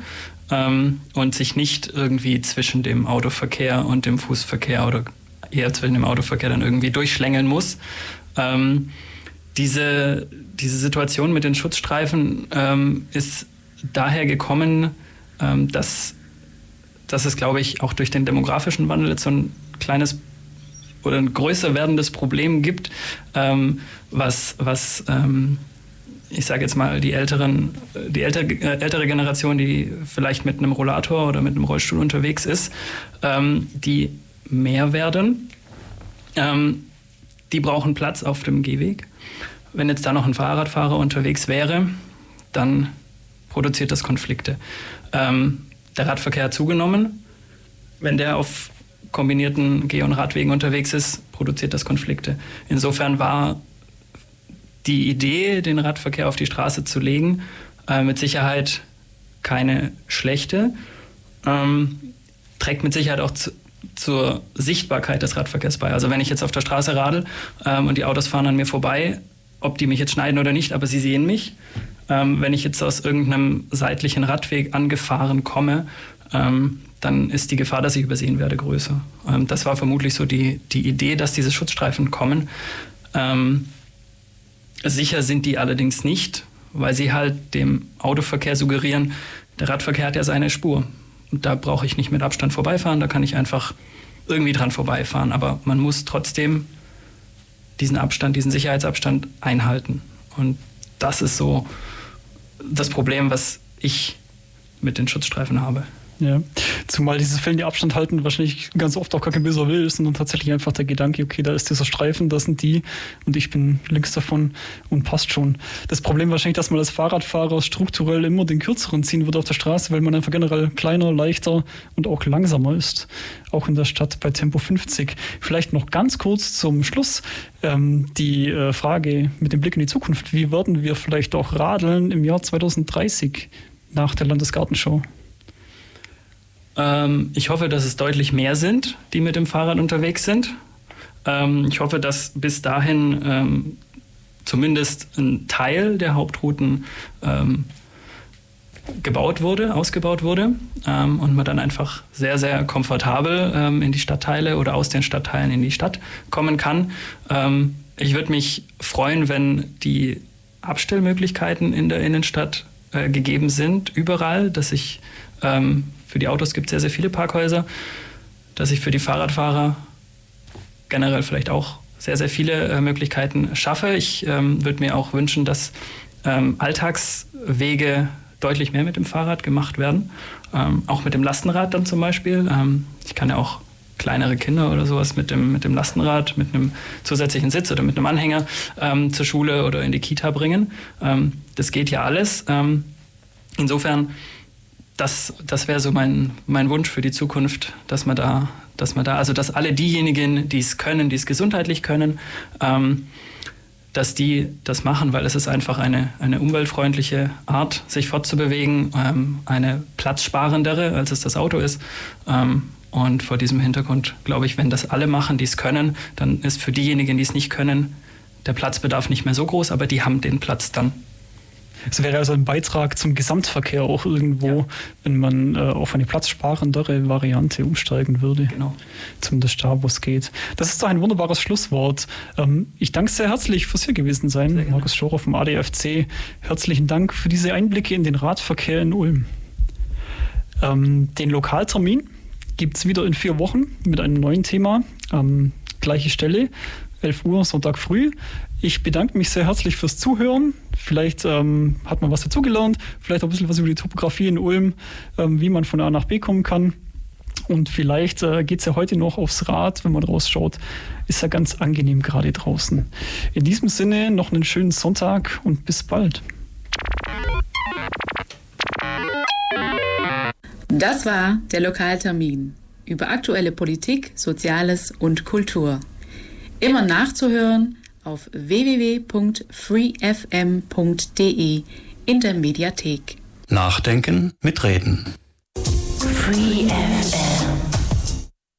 ähm, und sich nicht irgendwie zwischen dem Autoverkehr und dem Fußverkehr oder eher zwischen dem Autoverkehr dann irgendwie durchschlängeln muss. Ähm, diese, diese Situation mit den Schutzstreifen ähm, ist daher gekommen, ähm, dass, dass es, glaube ich, auch durch den demografischen Wandel jetzt so ein kleines oder ein größer werdendes Problem gibt, ähm, was, was ähm, ich sage jetzt mal, die älteren, die ältere, äh, ältere Generation, die vielleicht mit einem Rollator oder mit einem Rollstuhl unterwegs ist, ähm, die mehr werden. Ähm, die brauchen Platz auf dem Gehweg. Wenn jetzt da noch ein Fahrradfahrer unterwegs wäre, dann produziert das Konflikte. Ähm, der Radverkehr hat zugenommen. Wenn der auf kombinierten Geh- und Radwegen unterwegs ist, produziert das Konflikte. Insofern war die Idee, den Radverkehr auf die Straße zu legen, äh, mit Sicherheit keine schlechte. Ähm, trägt mit Sicherheit auch zu, zur Sichtbarkeit des Radverkehrs bei. Also wenn ich jetzt auf der Straße radel ähm, und die Autos fahren an mir vorbei, ob die mich jetzt schneiden oder nicht, aber sie sehen mich. Ähm, wenn ich jetzt aus irgendeinem seitlichen Radweg angefahren komme, ähm, dann ist die Gefahr, dass ich übersehen werde, größer. Ähm, das war vermutlich so die, die Idee, dass diese Schutzstreifen kommen. Ähm, sicher sind die allerdings nicht, weil sie halt dem Autoverkehr suggerieren, der Radverkehr hat ja seine Spur. Und da brauche ich nicht mit Abstand vorbeifahren, da kann ich einfach irgendwie dran vorbeifahren. Aber man muss trotzdem diesen Abstand, diesen Sicherheitsabstand einhalten. Und das ist so das Problem, was ich mit den Schutzstreifen habe. Ja, zumal dieses fehlende Abstand halten wahrscheinlich ganz oft auch gar kein böser Will ist, sondern tatsächlich einfach der Gedanke, okay, da ist dieser Streifen, das sind die und ich bin links davon und passt schon. Das Problem wahrscheinlich, dass man als Fahrradfahrer strukturell immer den kürzeren ziehen würde auf der Straße, weil man einfach generell kleiner, leichter und auch langsamer ist. Auch in der Stadt bei Tempo 50. Vielleicht noch ganz kurz zum Schluss ähm, die äh, Frage mit dem Blick in die Zukunft. Wie werden wir vielleicht auch radeln im Jahr 2030 nach der Landesgartenshow? Ähm, ich hoffe, dass es deutlich mehr sind, die mit dem Fahrrad unterwegs sind. Ähm, ich hoffe, dass bis dahin ähm, zumindest ein Teil der Hauptrouten ähm, gebaut wurde, ausgebaut wurde ähm, und man dann einfach sehr, sehr komfortabel ähm, in die Stadtteile oder aus den Stadtteilen in die Stadt kommen kann. ich würde mich freuen, wenn die Abstellmöglichkeiten in der Innenstadt äh, gegeben sind, überall, dass ich ähm, für die Autos gibt es sehr, sehr viele Parkhäuser, dass ich für die Fahrradfahrer generell vielleicht auch sehr, sehr viele äh, Möglichkeiten schaffe. Ich ähm, würde mir auch wünschen, dass ähm, Alltagswege deutlich mehr mit dem Fahrrad gemacht werden. Ähm, auch mit dem Lastenrad dann zum Beispiel. Ähm, ich kann ja auch kleinere Kinder oder sowas mit dem, mit dem Lastenrad, mit einem zusätzlichen Sitz oder mit einem Anhänger ähm, zur Schule oder in die Kita bringen. Ähm, das geht ja alles. insofern das, das wäre so mein, mein Wunsch für die Zukunft, dass man da, dass man da, also dass alle diejenigen, die es können, die es gesundheitlich können, ähm, dass die das machen, weil es ist einfach eine, eine umweltfreundliche Art, sich fortzubewegen, ähm, eine platzsparendere, als es das Auto ist. Ähm, und vor diesem Hintergrund glaube ich, wenn das alle machen, die es können, dann ist für diejenigen, die es nicht können, der Platzbedarf nicht mehr so groß, aber die haben den Platz dann. Es wäre also ein Beitrag zum Gesamtverkehr auch irgendwo, ja. wenn man äh, auf eine platzsparendere Variante umsteigen würde. Genau. Zumindest da, wo es geht. Das ist doch ein wunderbares Schlusswort. Ähm, ich danke sehr herzlich fürs hier gewesen sein. Markus Schorer vom ADFC. Herzlichen Dank für diese Einblicke in den Radverkehr in Ulm. Ähm, den Lokaltermin gibt es wieder in vier Wochen mit einem neuen Thema. Ähm, gleiche Stelle, 11 Uhr, Sonntag früh. Ich bedanke mich sehr herzlich fürs Zuhören. Vielleicht ähm, hat man was dazugelernt, vielleicht auch ein bisschen was über die Topografie in Ulm, ähm, wie man von A nach B kommen kann. Und vielleicht äh, geht es ja heute noch aufs Rad, wenn man rausschaut. Ist ja ganz angenehm gerade draußen. In diesem Sinne noch einen schönen Sonntag und bis bald. Das war der Lokaltermin über aktuelle Politik, Soziales und Kultur. Immer nachzuhören auf www.freefm.de in der Mediathek. Nachdenken mit Reden. Free FM.